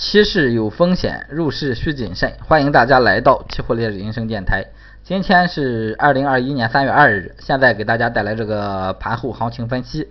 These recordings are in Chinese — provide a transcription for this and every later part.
期市有风险，入市需谨慎。欢迎大家来到期货烈日人生电台。今天是二零二一年三月二日，现在给大家带来这个盘后行情分析。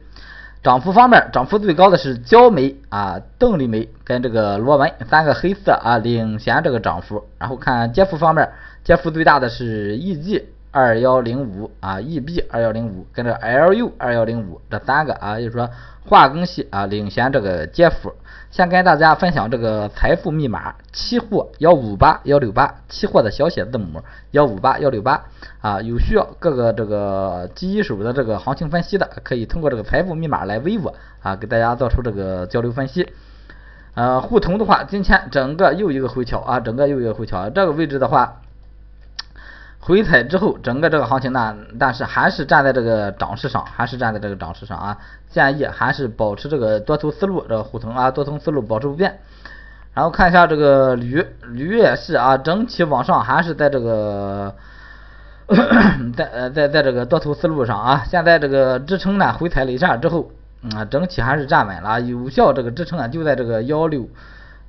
涨幅方面，涨幅最高的是焦煤啊、动力煤跟这个螺纹三个黑色啊领先这个涨幅。然后看跌幅方面，跌幅最大的是 EG 二幺零五啊，EB 二幺零五跟着 LU 二幺零五这三个啊，就是说化工系啊领先这个跌幅。先跟大家分享这个财富密码，期货幺五八幺六八，期货的小写字母幺五八幺六八啊，有需要各个这个第一手的这个行情分析的，可以通过这个财富密码来微我啊，给大家做出这个交流分析。呃，沪铜的话，今天整个又一个回调啊，整个又一个回调，这个位置的话。回踩之后，整个这个行情呢，但是还是站在这个涨势上，还是站在这个涨势上啊。建议还是保持这个多头思路，这个虎腾啊，多头思路保持不变。然后看一下这个铝，铝也是啊，整体往上还是在这个，在呃在在这个多头思路上啊。现在这个支撑呢回踩了一下之后，嗯，整体还是站稳了，有效这个支撑啊就在这个幺六。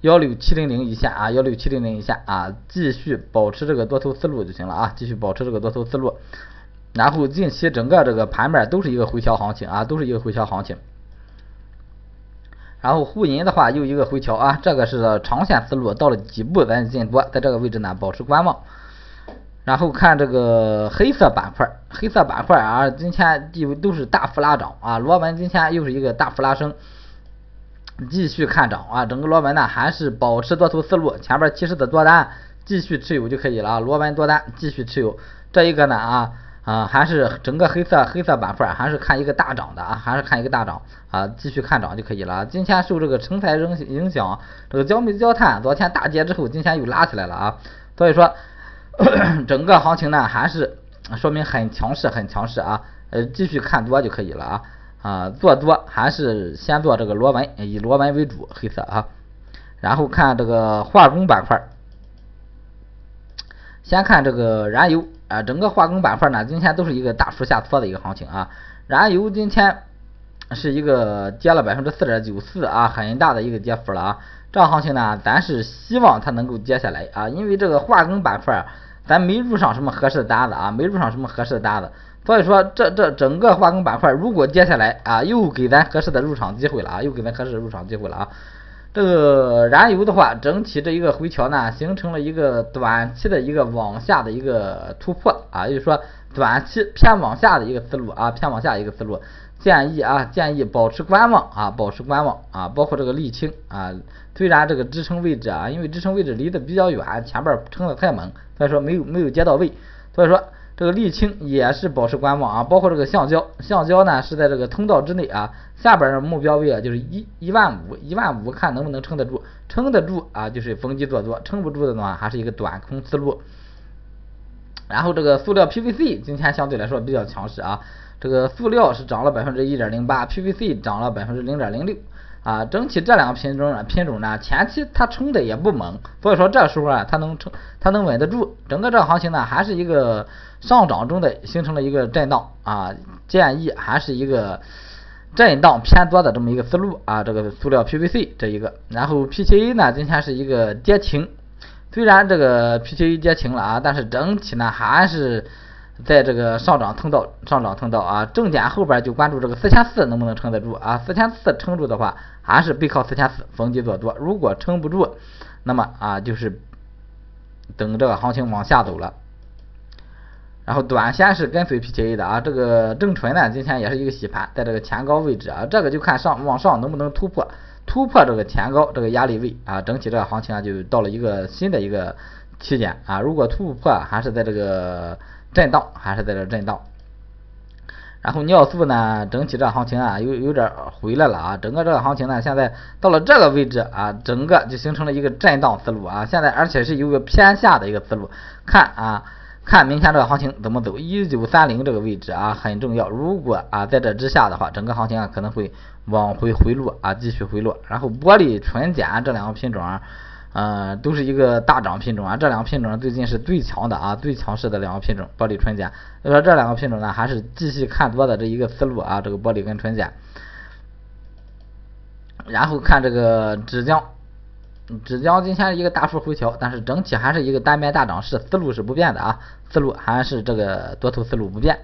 幺六七零零一线啊，幺六七零零一线啊，继续保持这个多头思路就行了啊，继续保持这个多头思路。然后近期整个这个盘面都是一个回调行情啊，都是一个回调行情。然后沪银的话又一个回调啊，这个是长线思路到了底部咱进多，在这个位置呢保持观望。然后看这个黑色板块，黑色板块啊，今天地都是大幅拉涨啊，螺纹今天又是一个大幅拉升。继续看涨啊，整个螺纹呢还是保持多头思路，前边提示的多单继续持有就可以了。螺纹多单继续持有，这一个呢啊啊还是整个黑色黑色板块还是看一个大涨的啊，还是看一个大涨啊，继续看涨就可以了。今天受这个成材影影响，这个焦煤焦炭昨天大跌之后，今天又拉起来了啊，所以说 整个行情呢还是说明很强势很强势啊，呃继续看多就可以了啊。啊，做多还是先做这个螺纹，以螺纹为主，黑色啊。然后看这个化工板块，先看这个燃油啊，整个化工板块呢，今天都是一个大幅下挫的一个行情啊。燃油今天是一个跌了百分之四点九四啊，很大的一个跌幅了啊。这行情呢，咱是希望它能够跌下来啊，因为这个化工板块咱没入上什么合适的单子啊，没入上什么合适的单子。所以说，这这整个化工板块如果接下来啊，又给咱合适的入场机会了啊，又给咱合适的入场机会了啊。这个燃油的话，整体这一个回调呢，形成了一个短期的一个往下的一个突破啊，也就是说短期偏往下的一个思路啊，偏往下一个思路。建议啊，建议保持观望啊，保持观望啊，包括这个沥青啊，虽然这个支撑位置啊，因为支撑位置离得比较远，前边撑得太猛，所以说没有没有接到位，所以说。这个沥青也是保持观望啊，包括这个橡胶，橡胶呢是在这个通道之内啊，下边的目标位啊就是一一万五，一万五看能不能撑得住，撑得住啊就是逢低做多，撑不住的呢还是一个短空思路。然后这个塑料 PVC 今天相对来说比较强势啊，这个塑料是涨了百分之一点零八，PVC 涨了百分之零点零六。啊，整体这两个品种呢，品种呢，前期它冲的也不猛，所以说这时候啊，它能冲，它能稳得住。整个这个行情呢，还是一个上涨中的形成了一个震荡啊，建议还是一个震荡偏多的这么一个思路啊。这个塑料 PVC 这一个，然后 PTA 呢，今天是一个跌停，虽然这个 PTA 跌停了啊，但是整体呢还是。在这个上涨通道，上涨通道啊，重点后边就关注这个四千四能不能撑得住啊？四千四撑住的话，还是背靠四千四逢低做多；如果撑不住，那么啊就是等这个行情往下走了。然后短线是跟随 PTA 的啊，这个正纯呢今天也是一个洗盘，在这个前高位置啊，这个就看上往上能不能突破，突破这个前高这个压力位啊，整体这个行情啊就到了一个新的一个期间啊，如果突破还是在这个。震荡还是在这震荡，然后尿素呢，整体这行情啊有有点回来了啊，整个这个行情呢现在到了这个位置啊，整个就形成了一个震荡思路啊，现在而且是有个偏下的一个思路，看啊，看明天这个行情怎么走，一九三零这个位置啊很重要，如果啊在这之下的话，整个行情啊可能会往回回落啊，继续回落，然后玻璃纯碱这两个品种。啊。呃，都是一个大涨品种啊，这两个品种最近是最强的啊，最强势的两个品种，玻璃纯碱。所以说这两个品种呢，还是继续看多的这一个思路啊，这个玻璃跟纯碱。然后看这个纸浆，只讲今天一个大幅回调，但是整体还是一个单边大涨势，思路是不变的啊，思路还是这个多头思路不变。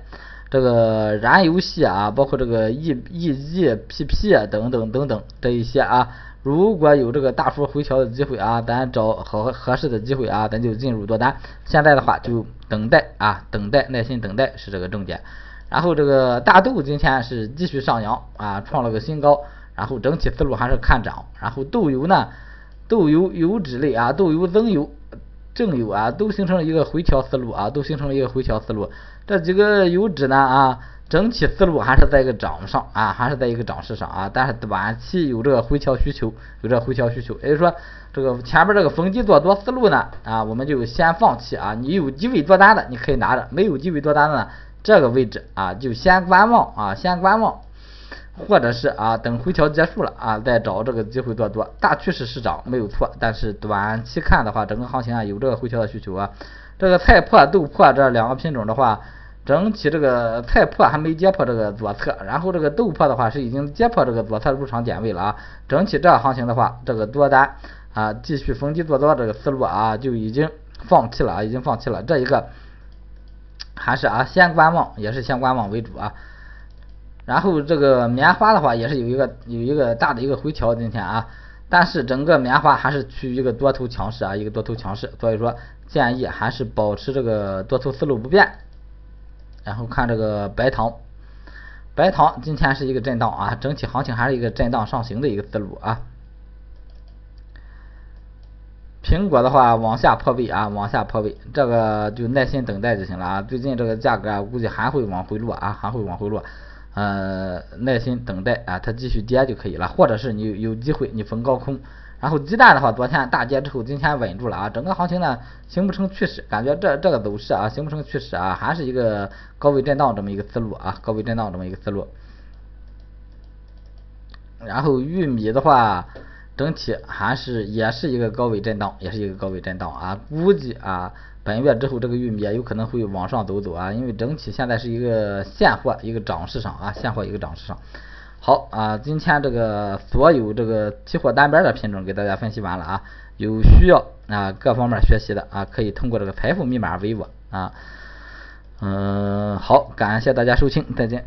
这个燃油系啊，包括这个 E E E P P 等等等等这一些啊，如果有这个大幅回调的机会啊，咱找合合适的机会啊，咱就进入多单。现在的话就等待啊，等待，耐心等待是这个重点。然后这个大豆今天是继续上扬啊，创了个新高，然后整体思路还是看涨。然后豆油呢，豆油油脂类啊，豆油、增油、正油啊，都形成了一个回调思路啊，都形成了一个回调思路。这几个油脂呢啊，整体思路还是在一个涨上啊，还是在一个涨势上啊，但是短期有这个回调需求，有这个回调需求，也就是说这个前边这个逢低做多思路呢啊，我们就先放弃啊，你有机会做单的你可以拿着，没有机会做单的呢，这个位置啊就先观望啊，先观望，或者是啊等回调结束了啊再找这个机会做多，大趋势是涨没有错，但是短期看的话，整个行情啊有这个回调的需求啊，这个菜粕、豆粕这两个品种的话。整体这个菜粕还没跌破这个左侧，然后这个豆粕的话是已经跌破这个左侧入场点位了啊。整体这行情的话，这个多单啊继续逢低做多这个思路啊就已经放弃了啊，已经放弃了。这一个还是啊先观望，也是先观望为主啊。然后这个棉花的话也是有一个有一个大的一个回调今天啊，但是整个棉花还是处于一个多头强势啊，一个多头强势，所以说建议还是保持这个多头思路不变。然后看这个白糖，白糖今天是一个震荡啊，整体行情还是一个震荡上行的一个思路啊。苹果的话往下破位啊，往下破位，这个就耐心等待就行了啊。最近这个价格啊，估计还会往回落啊，还会往回落，呃，耐心等待啊，它继续跌就可以了，或者是你有机会你逢高空。然后鸡蛋的话，昨天大跌之后，今天稳住了啊，整个行情呢形不成趋势，感觉这这个走势啊形不成趋势啊，还是一个高位震荡这么一个思路啊，高位震荡这么一个思路。然后玉米的话，整体还是也是一个高位震荡，也是一个高位震荡啊，估计啊本月之后这个玉米也有可能会往上走走啊，因为整体现在是一个现货一个涨势上啊，现货一个涨势上。好啊，今天这个所有这个期货单边的品种给大家分析完了啊，有需要啊各方面学习的啊，可以通过这个财富密码微我啊，嗯，好，感谢大家收听，再见。